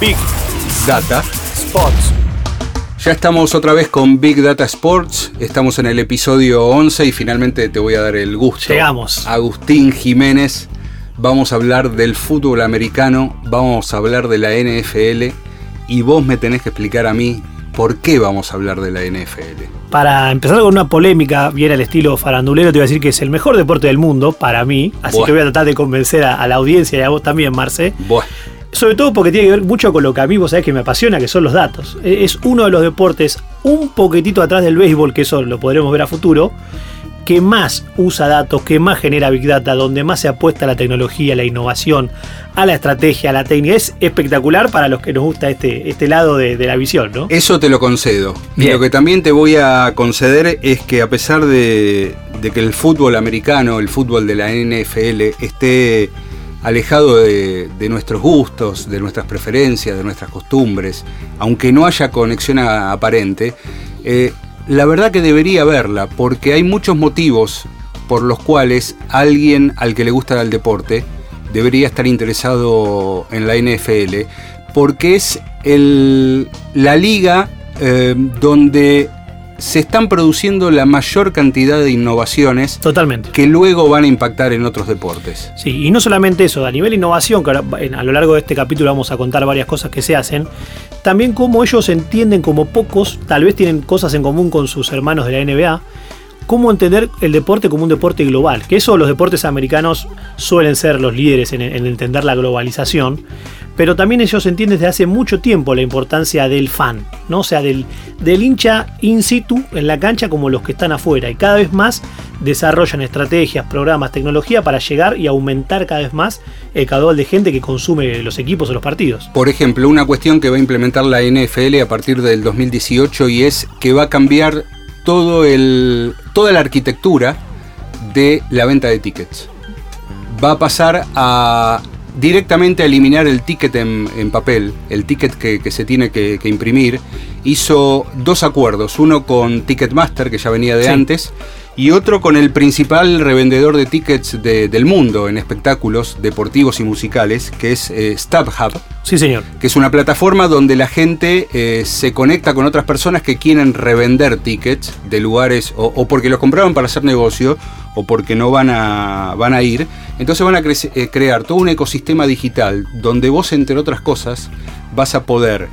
Big, Data Sports. Ya estamos otra vez con Big Data Sports. Estamos en el episodio 11 y finalmente te voy a dar el gusto. Llegamos. Agustín Jiménez. Vamos a hablar del fútbol americano, vamos a hablar de la NFL y vos me tenés que explicar a mí por qué vamos a hablar de la NFL. Para empezar con una polémica, bien al estilo farandulero, te voy a decir que es el mejor deporte del mundo para mí, así que voy a tratar de convencer a, la audiencia y a vos también, Marce. Sobre todo porque tiene que ver mucho con lo que a mí vos sabés que me apasiona, que son los datos. E, es uno de los deportes un poquitito atrás del béisbol, que eso lo podremos ver a futuro, que más usa datos, que más genera Big Data, donde más se apuesta a la tecnología, a la innovación, a la estrategia, a la técnica. Es espectacular para los que nos gusta este, este lado de, la visión, ¿no? Eso te lo concedo. Y lo que también te voy a conceder es que a pesar de, que el fútbol americano, el fútbol de la NFL, esté alejado de, nuestros gustos, de nuestras preferencias, de nuestras costumbres, aunque no haya conexión aparente, eh, la verdad que debería verla, porque hay muchos motivos por los cuales alguien al que le gusta el deporte debería estar interesado en la NFL, porque es la liga eh, donde se están produciendo la mayor cantidad de innovaciones Totalmente. que luego van a impactar en otros deportes. Sí, y no solamente eso, a nivel innovación, que a lo largo de este capítulo vamos a contar varias cosas que se hacen, también como ellos entienden como pocos, tal vez tienen cosas en común con sus hermanos de la NBA, cómo entender el deporte como un deporte global, que eso los deportes americanos suelen ser los líderes en, entender la globalización, pero también ellos entienden desde hace mucho tiempo la importancia del fan, ¿no? o sea, del, del hincha in situ en la cancha como los que están afuera, y cada vez más desarrollan estrategias, programas, tecnología para llegar y aumentar cada vez más el caudal de gente que consume los equipos o los partidos. Por ejemplo, una cuestión que va a implementar la NFL a partir del 2018 y es que va a cambiar todo el, toda la arquitectura de la venta de tickets. Va a pasar a directamente a eliminar el ticket en, papel, el ticket que, se tiene que, imprimir. Hizo dos acuerdos, uno con Ticketmaster, que ya venía de antes, y otro con el principal revendedor de tickets del mundo en espectáculos deportivos y musicales, que es eh, StubHub. Sí, señor. Que es una plataforma donde la gente eh, se conecta con otras personas que quieren revender tickets de lugares o, porque los compraron para hacer negocio o porque no van a, van a ir. Entonces van a eh, crear todo un ecosistema digital donde vos, entre otras cosas, vas a poder,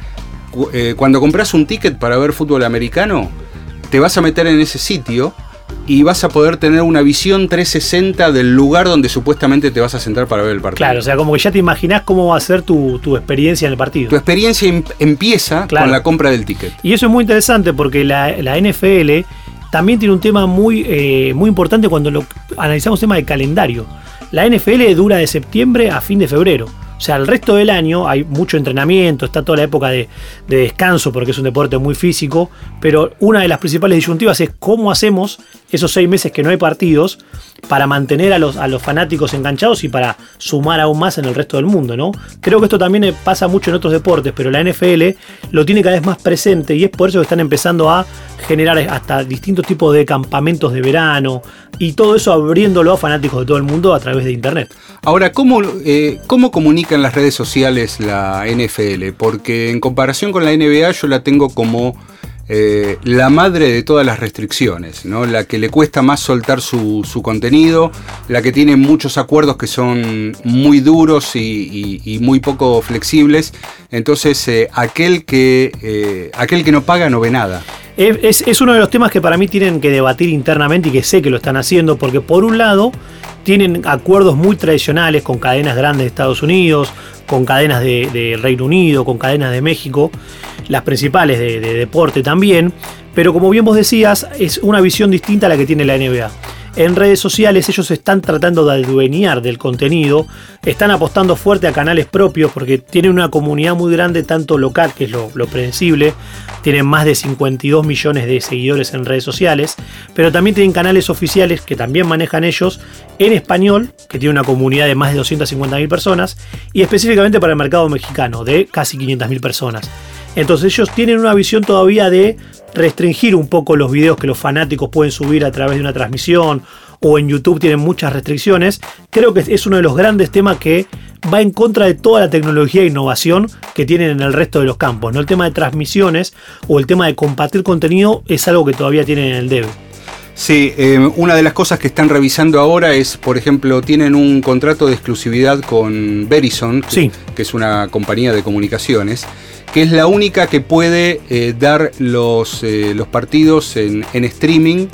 cuando compras un ticket para ver fútbol americano, te vas a meter en ese sitio y vas a poder tener una visión 360 del lugar donde supuestamente te vas a sentar para ver el partido. Claro, o sea, como que ya te imaginás cómo va a ser tu, experiencia en el partido. Tu experiencia em, empieza con la compra del ticket. Y eso es muy interesante porque la, NFL también tiene un tema muy, eh, muy importante cuando lo, analizamos tema de calendario. La NFL dura de septiembre a fin de febrero. O sea, el resto del año hay mucho entrenamiento, está toda la época de, descanso porque es un deporte muy físico, pero una de las principales disyuntivas es cómo hacemos esos seis meses que no hay partidos para mantener a los, a los fanáticos enganchados y para sumar aún más en el resto del mundo, ¿no? Creo que esto también pasa mucho en otros deportes, pero la NFL lo tiene cada vez más presente y es por eso que están empezando a generar hasta distintos tipos de campamentos de verano y todo eso abriéndolo a fanáticos de todo el mundo a través de internet. Ahora, ¿cómo, eh, ¿cómo comunica en las redes sociales la NFL? Porque en comparación con la NBA yo la tengo como eh, la madre de todas las restricciones, ¿no? la que le cuesta más soltar su, contenido, la que tiene muchos acuerdos que son muy duros y, muy poco flexibles. Entonces, eh, aquel, que, aquel que no paga no ve nada. Es, uno de los temas que para mí tienen que debatir internamente y que sé que lo están haciendo, porque por un lado tienen acuerdos muy tradicionales con cadenas grandes de Estados Unidos, con cadenas de, Reino Unido, con cadenas de México, las principales de, de deporte también, pero como bien vos decías, es una visión distinta a la que tiene la NBA en redes sociales ellos están tratando de adueñar del contenido, están apostando fuerte a canales propios porque tienen una comunidad muy grande, tanto local, que es lo, lo predecible, tienen más de 52 millones de seguidores en redes sociales, pero también tienen canales oficiales que también manejan ellos en español, que tiene una comunidad de más de 250.000 personas, y específicamente para el mercado mexicano, de casi 500.000 personas. Entonces ellos tienen una visión todavía de restringir un poco los videos que los fanáticos pueden subir a través de una transmisión o en YouTube tienen muchas restricciones. Creo que es uno de los grandes temas que va en contra de toda la tecnología e innovación que tienen en el resto de los campos. ¿no? El tema de transmisiones o el tema de compartir contenido es algo que todavía tienen en el debe. Sí, eh, una de las cosas que están revisando ahora es, por ejemplo, tienen un contrato de exclusividad con Verizon, que, es una compañía de comunicaciones, que es la única que puede eh, dar los, eh, partidos en, streaming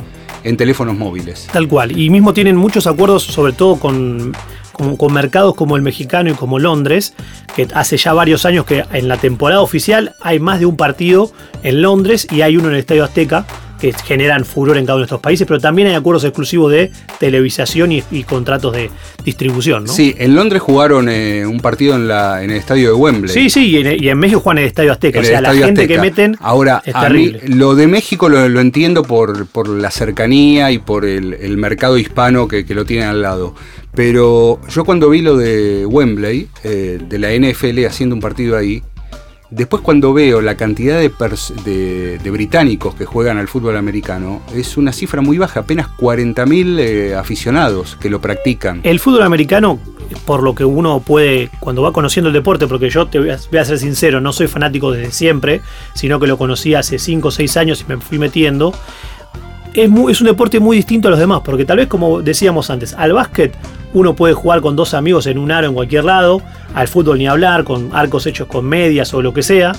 en teléfonos móviles. Tal cual, y mismo tienen muchos acuerdos, sobre todo con, con, mercados como el mexicano y como Londres, que hace ya varios años que en la temporada oficial hay más de un partido en Londres y hay uno en el Estadio Azteca que generan furor en cada uno de estos países, pero también hay acuerdos exclusivos de televisación y, contratos de distribución, ¿no? Sí, en Londres jugaron eh, un partido en, la, en el estadio de Wembley. Sí, sí, y en, México juegan en el estadio Azteca. o sea, la gente que meten. Ahora, a mí, lo de México lo, entiendo por, por, la cercanía y por el, mercado hispano que, lo tienen al lado. Pero yo cuando vi lo de Wembley, eh, de la NFL haciendo un partido ahí, Después cuando veo la cantidad de, británicos que juegan al fútbol americano, es una cifra muy baja, apenas 40.000 eh, aficionados que lo practican. El fútbol americano, por lo que uno puede, cuando va conociendo el deporte, porque yo te voy a, voy a ser sincero, no soy fanático desde siempre, sino que lo conocí hace 5 o 6 años y me fui metiendo, es, un deporte muy distinto a los demás, porque tal vez como decíamos antes, al básquet uno puede jugar con dos amigos en un aro en cualquier lado, al fútbol ni hablar, con arcos hechos con medias o lo que sea.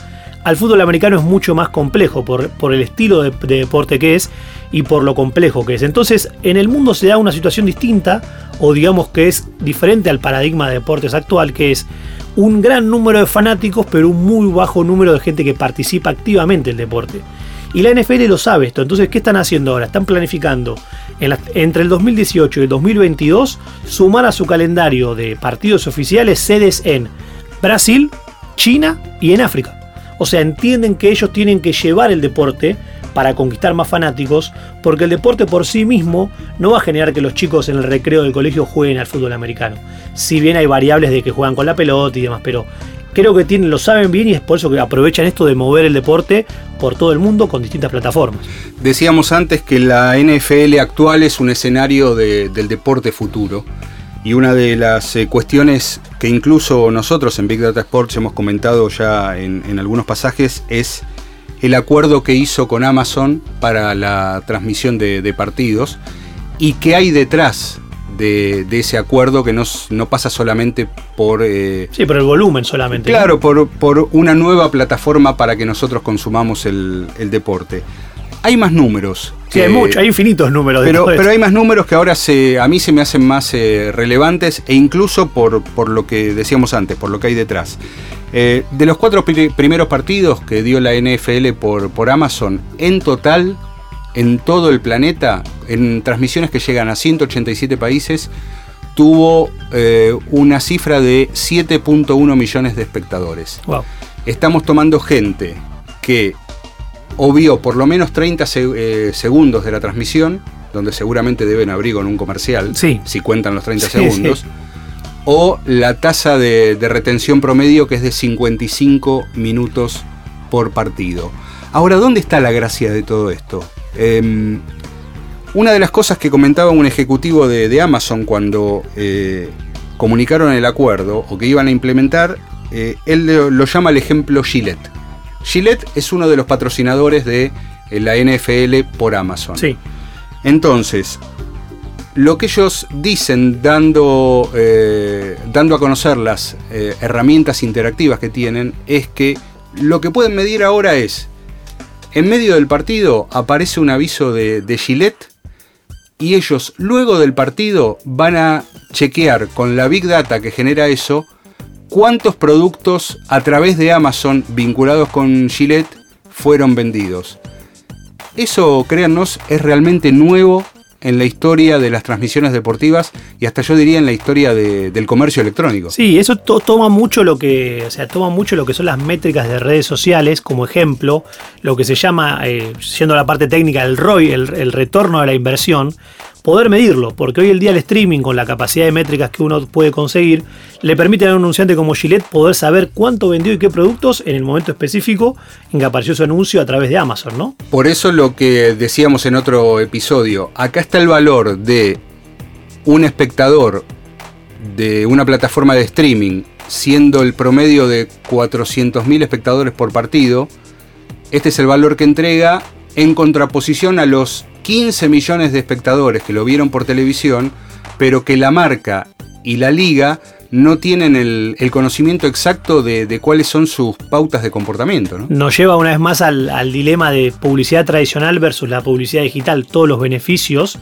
Al fútbol americano es mucho más complejo por, por el estilo de, deporte que es y por lo complejo que es. Entonces, en el mundo se da una situación distinta, o digamos que es diferente al paradigma de deportes actual, que es un gran número de fanáticos, pero un muy bajo número de gente que participa activamente en el deporte. Y la NFL lo sabe esto. Entonces, ¿qué están haciendo ahora? Están planificando entre el 2018 y el 2022 sumar a su calendario de partidos oficiales sedes en Brasil, China y en África. O sea, entienden que ellos tienen que llevar el deporte para conquistar más fanáticos, porque el deporte por sí mismo no va a generar que los chicos en el recreo del colegio jueguen al fútbol americano. Si bien hay variables de que juegan con la pelota y demás, pero creo que tienen, lo saben bien y es por eso que aprovechan esto de mover el deporte por todo el mundo con distintas plataformas. Decíamos antes que la NFL actual es un escenario del deporte futuro. Y una de las eh, cuestiones que incluso nosotros en Big Data Sports hemos comentado ya en, algunos pasajes es el acuerdo que hizo con Amazon para la transmisión de partidos y qué hay detrás de, ese acuerdo que no, no pasa solamente por... Eh, sí, por el volumen solamente. Claro, por, por, una nueva plataforma para que nosotros consumamos el, deporte. Hay más números. Sí, hay mucho, hay infinitos números. Pero, pero hay más números que ahora se, a mí se me hacen más eh, relevantes e incluso por, por, lo que decíamos antes, por lo que hay detrás. Eh, de los cuatro primeros partidos que dio la NFL por, por Amazon, en total en todo el planeta, en transmisiones que llegan a 187 países, tuvo eh, una cifra de 7.1 millones de espectadores. Estamos tomando gente que o vio por lo menos 30 eh, segundos de la transmisión, donde seguramente deben abrir con un comercial, si cuentan los 30 segundos, o la tasa de, de retención promedio que es de 55 minutos por partido. Ahora, ¿dónde está la gracia de todo esto? Em, una de las cosas que comentaba un ejecutivo de, Amazon cuando eh, comunicaron el acuerdo o que iban a implementar, eh, él lo, llama el ejemplo Gillette. Gillette es uno de los patrocinadores de eh, la NFL por Amazon. Sí. Entonces, lo que ellos dicen dando, dando a conocer las herramientas interactivas que tienen es que lo que pueden medir ahora es en medio del partido aparece un aviso de, Gillette y ellos luego del partido van a chequear con la Big Data que genera eso cuántos productos a través de Amazon vinculados con Gillette fueron vendidos. Eso, créannos, es realmente nuevo en la historia de las transmisiones deportivas y hasta yo diría en la historia del comercio electrónico. Sí, eso toma mucho lo que, o sea, toma mucho lo que son las métricas de redes sociales como ejemplo, lo que se llama, eh, siendo la parte técnica, el ROI, el retorno de la inversión, poder medirlo, porque hoy el día el streaming con la capacidad de métricas que uno puede conseguir le permite a un anunciante como Gillette poder saber cuánto vendió y qué productos en el momento específico en que apareció su anuncio a través de Amazon, ¿no? Por eso lo que decíamos en otro episodio, acá está el valor de un espectador de una plataforma de streaming, siendo el promedio de 400.000 espectadores por partido, este es el valor que entrega en contraposición a los 15 millones de espectadores que lo vieron por televisión, pero que la marca y la liga no tienen el, conocimiento exacto de, cuáles son sus pautas de comportamiento. ¿no? Nos lleva una vez más al, al dilema de publicidad tradicional versus la publicidad digital, todos los beneficios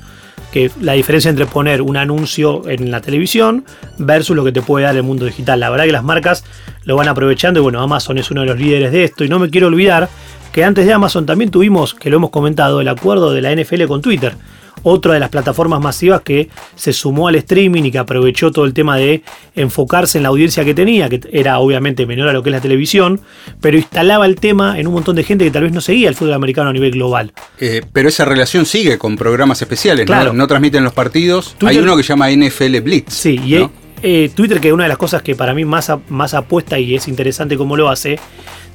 que la diferencia entre poner un anuncio en la televisión versus lo que te puede dar el mundo digital. La verdad que las marcas lo van aprovechando y bueno, Amazon es uno de los líderes de esto y no me quiero olvidar que antes de Amazon también tuvimos, que lo hemos comentado, el acuerdo de la NFL con Twitter otra de las plataformas masivas que se sumó al streaming y que aprovechó todo el tema de enfocarse en la audiencia que tenía, que era obviamente menor a lo que es la televisión, pero instalaba el tema en un montón de gente que tal vez no seguía el fútbol americano a nivel global. Eh, pero esa relación sigue con programas especiales, ¿no? No transmiten los partidos. Hay uno que se llama NFL Blitz. Sí, y eh, Twitter, que es una de las cosas que para mí más, más apuesta y es interesante cómo lo hace,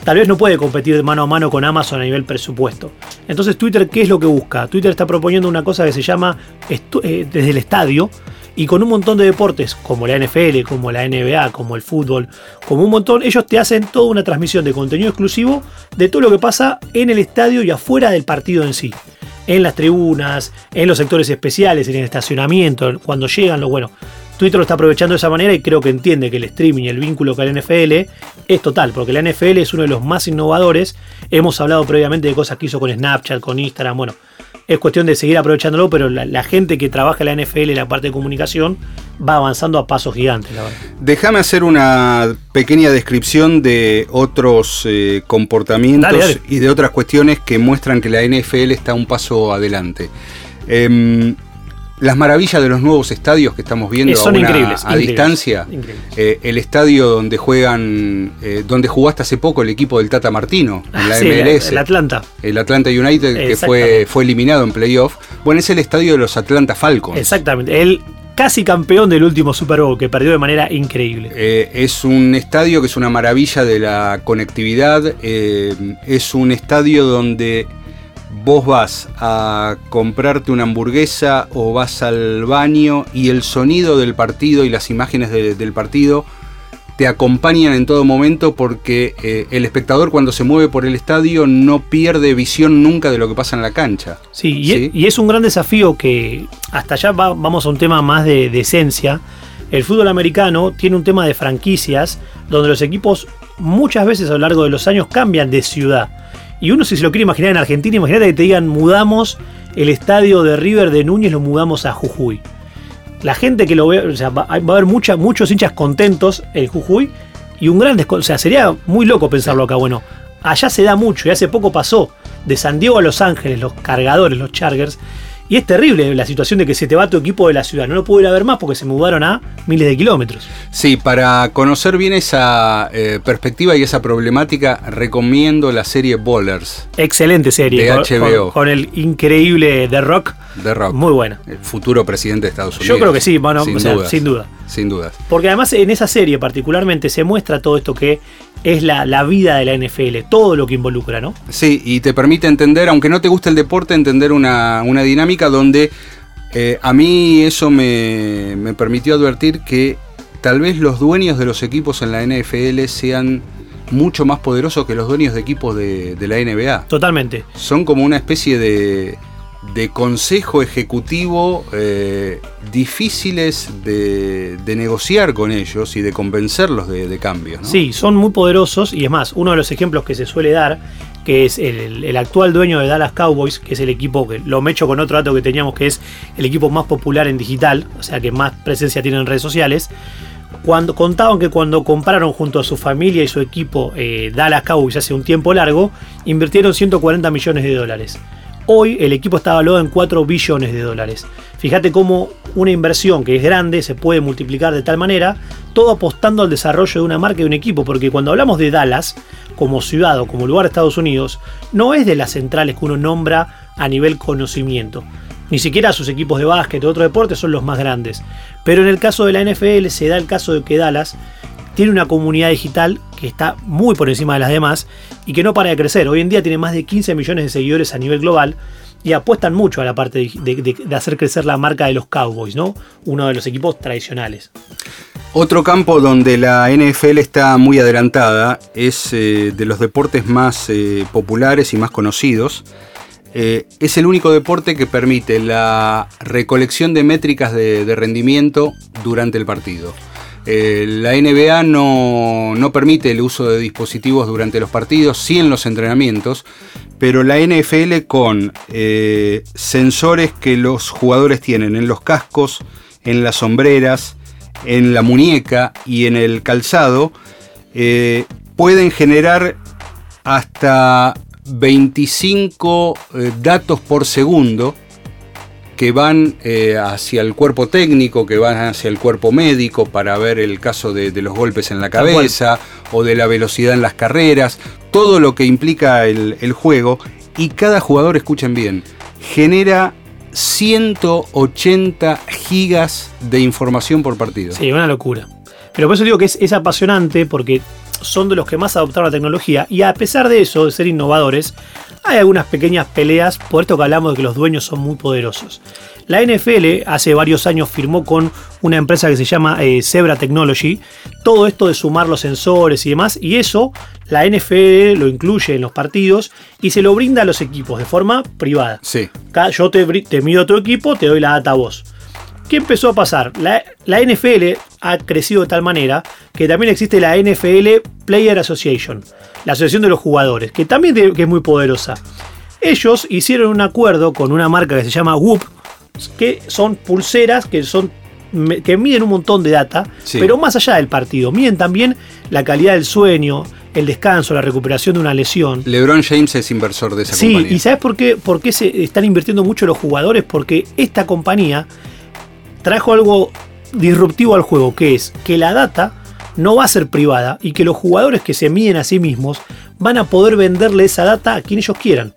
tal vez no puede competir mano a mano con Amazon a nivel presupuesto. Entonces Twitter, ¿qué es lo que busca? Twitter está proponiendo una cosa que se llama eh, desde el estadio y con un montón de deportes como la NFL, como la NBA, como el fútbol, como un montón, ellos te hacen toda una transmisión de contenido exclusivo de todo lo que pasa en el estadio y afuera del partido en sí. En las tribunas, en los sectores especiales, en el estacionamiento, cuando llegan, lo bueno. Twitter lo está aprovechando de esa manera y creo que entiende que el streaming y el vínculo con la NFL es total, porque la NFL es uno de los más innovadores. Hemos hablado previamente de cosas que hizo con Snapchat, con Instagram, bueno, es cuestión de seguir aprovechándolo, pero la, gente que trabaja en la NFL y la parte de comunicación va avanzando a pasos gigantes, Déjame hacer una pequeña descripción de otros eh, comportamientos y de otras cuestiones que muestran que la NFL está un paso adelante. Em, las maravillas de los nuevos estadios que estamos viendo son a, increíbles, a distancia. Eh, el estadio donde juegan, eh, donde jugó hasta hace poco el equipo del Tata Martino en la ah, MLS. El, Atlanta. El Atlanta United que fue, fue eliminado en playoff. Bueno, es el estadio de los Atlanta Falcons. Exactamente. El casi campeón del último Super Bowl, que perdió de manera increíble. Eh, es un estadio que es una maravilla de la conectividad. es un estadio donde vos vas a comprarte una hamburguesa o vas al baño y el sonido del partido y las imágenes del partido te acompañan en todo momento porque eh, el espectador cuando se mueve por el estadio no pierde visión nunca de lo que pasa en la cancha. Sí, y, Es, un gran desafío que hasta allá vamos a un tema más de, de esencia. El fútbol americano tiene un tema de franquicias donde los equipos muchas veces a lo largo de los años cambian de ciudad. Y uno si se lo quiere imaginar en Argentina, imagínate que te digan mudamos el estadio de River de Núñez, lo mudamos a Jujuy. La gente que lo ve, o sea, va, a haber muchos hinchas contentos en Jujuy y un gran O sea, sería muy loco pensarlo acá. Bueno, allá se da mucho y hace poco pasó de San Diego a Los Ángeles, los cargadores, los Chargers, y es terrible la situación de que se te va tu equipo de la ciudad. No lo puedo ir a ver más porque se mudaron a miles de kilómetros. Sí, para conocer bien esa eh, perspectiva y esa problemática, recomiendo la serie Bowlers. Excelente serie. De HBO. Con, el increíble The Rock. The Rock. Muy buena. El futuro presidente de Estados Unidos. Yo creo que sí, bueno, sin, sin duda. Sin duda. Porque además en esa serie particularmente se muestra todo esto que es la, vida de la NFL, todo lo que involucra, ¿no? Sí, y te permite entender, aunque no te guste el deporte, entender una, dinámica donde eh, a mí eso me, permitió advertir que tal vez los dueños de los equipos en la NFL sean mucho más poderosos que los dueños de equipos de, de la NBA. Totalmente. Son como una especie de de consejo ejecutivo eh, difíciles de, negociar con ellos y de convencerlos de, cambios. Sí, son muy poderosos y es más, uno de los ejemplos que se suele dar, que es el, actual dueño de Dallas Cowboys, que es el equipo que lo mecho con otro dato que teníamos, que es el equipo más popular en digital, o sea que más presencia tiene en redes sociales. Cuando contaban que cuando compraron junto a su familia y su equipo eh, Dallas Cowboys hace un tiempo largo, invirtieron 140 millones de dólares. Hoy el equipo está valuado en 4 billones de dólares. Fíjate cómo una inversión que es grande se puede multiplicar de tal manera, todo apostando al desarrollo de una marca y de un equipo, porque cuando hablamos de Dallas como ciudad o como lugar de Estados Unidos, no es de las centrales que uno nombra a nivel conocimiento. Ni siquiera sus equipos de básquet o otros deportes son los más grandes. Pero en el caso de la NFL se da el caso de que Dallas tiene una comunidad digital que está muy por encima de las demás y que no para de crecer. Hoy en día tiene más de 15 millones de seguidores a nivel global y apuestan mucho a la parte de, hacer crecer la marca de los Cowboys, ¿no? Uno de los equipos tradicionales. Otro campo donde la NFL está muy adelantada es eh, de los deportes más eh, populares y más conocidos. Eh, es el único deporte que permite la recolección de métricas de, rendimiento durante el partido. La NBA no, no, permite el uso de dispositivos durante los partidos, sí en los entrenamientos, pero la NFL con sensores que los jugadores tienen en los cascos, en las sombreras, en la muñeca y en el calzado eh, pueden generar hasta 25 eh, datos por segundo que van eh, hacia el cuerpo técnico, que van hacia el cuerpo médico para ver el caso de, los golpes en la cabeza o de la velocidad en las carreras, todo lo que implica el, el juego y cada jugador, escuchen bien, genera 180 gigas de información por partido. Sí, una locura. Pero por eso digo que es, apasionante porque son de los que más adoptaron la tecnología y a pesar de eso, de ser innovadores, hay algunas pequeñas peleas por esto que hablamos de que los dueños son muy poderosos. La NFL hace varios años firmó con una empresa que se llama eh, Zebra Technology todo esto de sumar los sensores y demás, y eso la NFL lo incluye en los partidos y se lo brinda a los equipos de forma privada. Sí. Yo te, te mido a tu equipo, te doy la data a vos. ¿Qué empezó a pasar? La, NFL ha crecido de tal manera que también existe la NFL Player Association, la asociación de los jugadores, que también que es muy poderosa. Ellos hicieron un acuerdo con una marca que se llama Whoop, que son pulseras que son que miden un montón de data, pero más allá del partido, miden también la calidad del sueño, el descanso, la recuperación de una lesión. LeBron James es inversor de esa compañía. Sí, y ¿sabes por qué, por qué se están invirtiendo mucho los jugadores? Porque esta compañía trajo algo disruptivo al juego, que es que la data no va a ser privada y que los jugadores que se miden a sí mismos van a poder venderle esa data a quien ellos quieran.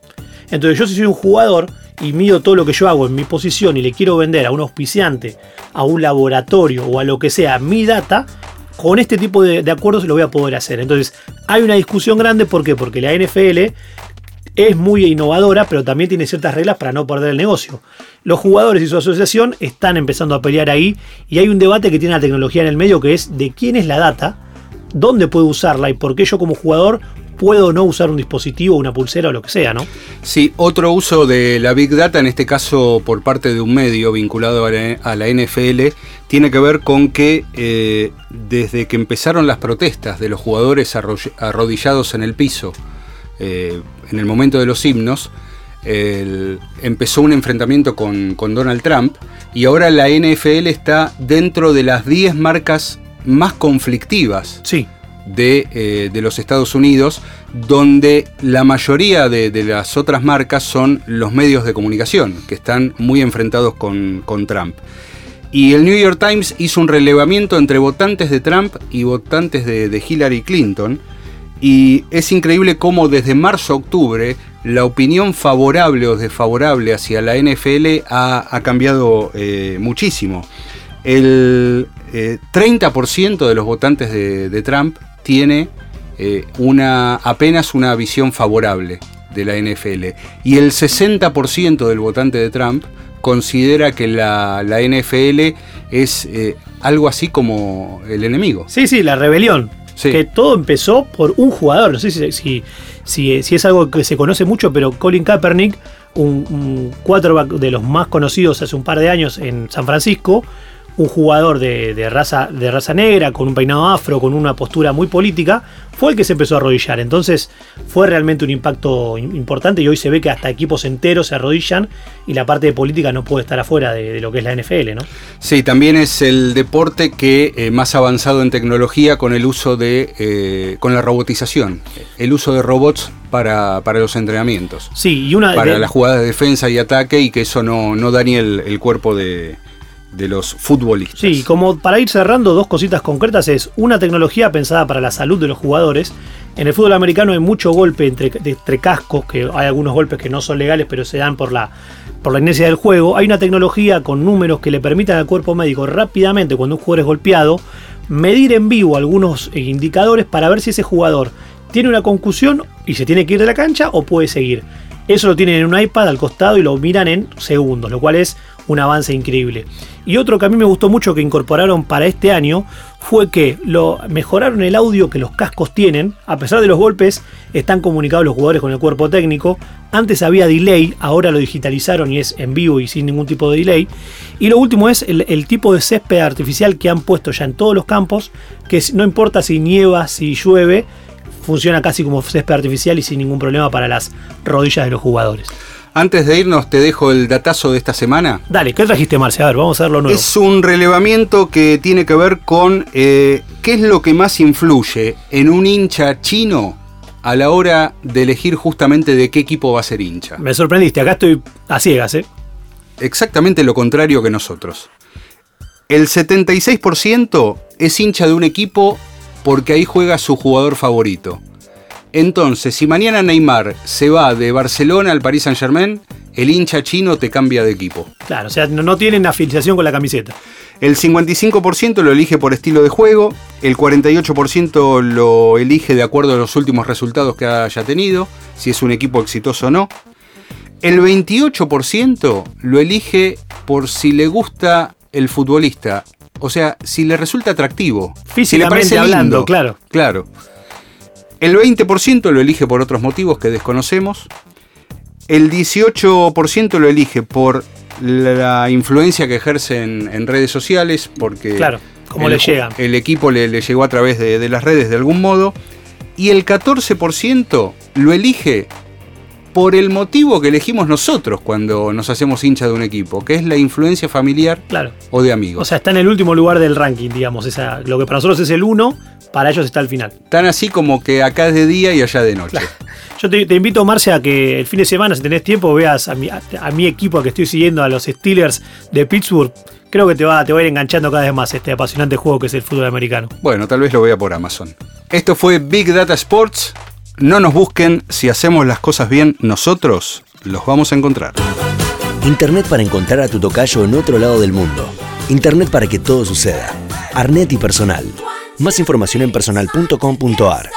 Entonces yo si soy un jugador y mido todo lo que yo hago en mi posición y le quiero vender a un auspiciante, a un laboratorio o a lo que sea mi data, con este tipo de, de acuerdos lo voy a poder hacer. Entonces hay una discusión grande, ¿por qué? Porque la NFL es muy innovadora, pero también tiene ciertas reglas para no perder el negocio. Los jugadores y su asociación están empezando a pelear ahí y hay un debate que tiene la tecnología en el medio que es de quién es la data, dónde puedo usarla y por qué yo como jugador puedo no usar un dispositivo, una pulsera o lo que sea, ¿no? Sí, otro uso de la Big Data, en este caso por parte de un medio vinculado a la, NFL, tiene que ver con que eh, desde que empezaron las protestas de los jugadores arrodillados en el piso, eh, en el momento de los himnos, empezó un enfrentamiento con, Donald Trump y ahora la NFL está dentro de las 10 marcas más conflictivas sí. de, eh, los Estados Unidos, donde la mayoría de, las otras marcas son los medios de comunicación, que están muy enfrentados con, Trump. Y el New York Times hizo un relevamiento entre votantes de Trump y votantes de Hillary Clinton, y es increíble cómo desde marzo a octubre la opinión favorable o desfavorable hacia la NFL ha, cambiado eh, muchísimo. El 30% eh, de los votantes de, Trump tiene eh, una, apenas una visión favorable de la NFL. Y el 60% del votante de Trump considera que la, la NFL es algo así como el enemigo. Sí, sí, la rebelión que todo empezó por un jugador. No sé si, si, si, es algo que se conoce mucho, pero Colin Kaepernick, un, un quarterback de los más conocidos hace un par de años en San Francisco, un jugador de, raza, de raza negra, con un peinado afro, con una postura muy política, fue el que se empezó a arrodillar. Entonces fue realmente un impacto importante y hoy se ve que hasta equipos enteros se arrodillan y la parte de política no puede estar afuera de, lo que es la NFL, ¿no? Sí, también es el deporte que eh, más avanzado en tecnología con el uso de, eh, con la robotización, el uso de robots para, los entrenamientos. Sí, y una... Para las jugadas de defensa y ataque y que eso no, no dañe el cuerpo de de los futbolistas. Sí, como para ir cerrando, dos cositas concretas es una tecnología pensada para la salud de los jugadores. En el fútbol americano hay mucho golpe entre, entre cascos, que hay algunos golpes que no son legales, pero se dan por la, por la inercia del juego. Hay una tecnología con números que le permitan al cuerpo médico rápidamente, cuando un jugador es golpeado, medir en vivo algunos eh, indicadores para ver si ese jugador tiene una concusión y se tiene que ir de la cancha o puede seguir. Eso lo tienen en un iPad al costado y lo miran en segundos, lo cual es un avance increíble. Y otro que a mí me gustó mucho que incorporaron para este año fue que lo mejoraron el audio que los cascos tienen. A pesar de los golpes, están comunicados los jugadores con el cuerpo técnico. Antes había delay, ahora lo digitalizaron y es en vivo y sin ningún tipo de delay. Y lo último es el, el tipo de césped artificial que han puesto ya en todos los campos, que no importa si nieva, si llueve, funciona casi como césped artificial y sin ningún problema para las rodillas de los jugadores. Antes de irnos, te dejo el datazo de esta semana. Dale, ¿qué trajiste, Marcia? A ver, vamos a ver lo nuevo. Es un relevamiento que tiene que ver con eh, qué es lo que más influye en un hincha chino a la hora de elegir justamente de qué equipo va a ser hincha. Me sorprendiste, acá estoy a ciegas, ¿eh? Exactamente lo contrario que nosotros. El 76% es hincha de un equipo porque ahí juega su jugador favorito. Entonces, si mañana Neymar se va de Barcelona al Paris Saint Germain, el hincha chino te cambia de equipo. Claro, o sea, no tienen afiliación con la camiseta. El 55% lo elige por estilo de juego, el 48% lo elige de acuerdo a los últimos resultados que haya tenido, si es un equipo exitoso o no. El 28% lo elige por si le gusta el futbolista, o sea, si le resulta atractivo. Físicamente si le parece hablando, claro. Claro. El 20% lo elige por otros motivos que desconocemos. El 18% lo elige por la influencia que ejerce en, redes sociales, porque claro, como el, le llega. el equipo le, le, llegó a través de, de las redes de algún modo. Y el 14% lo elige por el motivo que elegimos nosotros cuando nos hacemos hincha de un equipo, que es la influencia familiar claro. o de amigos. O sea, está en el último lugar del ranking, digamos. Esa, lo que para nosotros es el 1, para ellos está al final. Tan así como que acá es de día y allá de noche. Claro. Yo te, te, invito, Marcia, a que el fin de semana, si tenés tiempo, veas a mi, a, a mi equipo que estoy siguiendo, a los Steelers de Pittsburgh. Creo que te va, te va a ir enganchando cada vez más este apasionante juego que es el fútbol americano. Bueno, tal vez lo vea por Amazon. Esto fue Big Data Sports. No nos busquen, si hacemos las cosas bien nosotros, los vamos a encontrar. Internet para encontrar a tu tocayo en otro lado del mundo. Internet para que todo suceda. Arnet y Personal. Más información en personal.com.ar.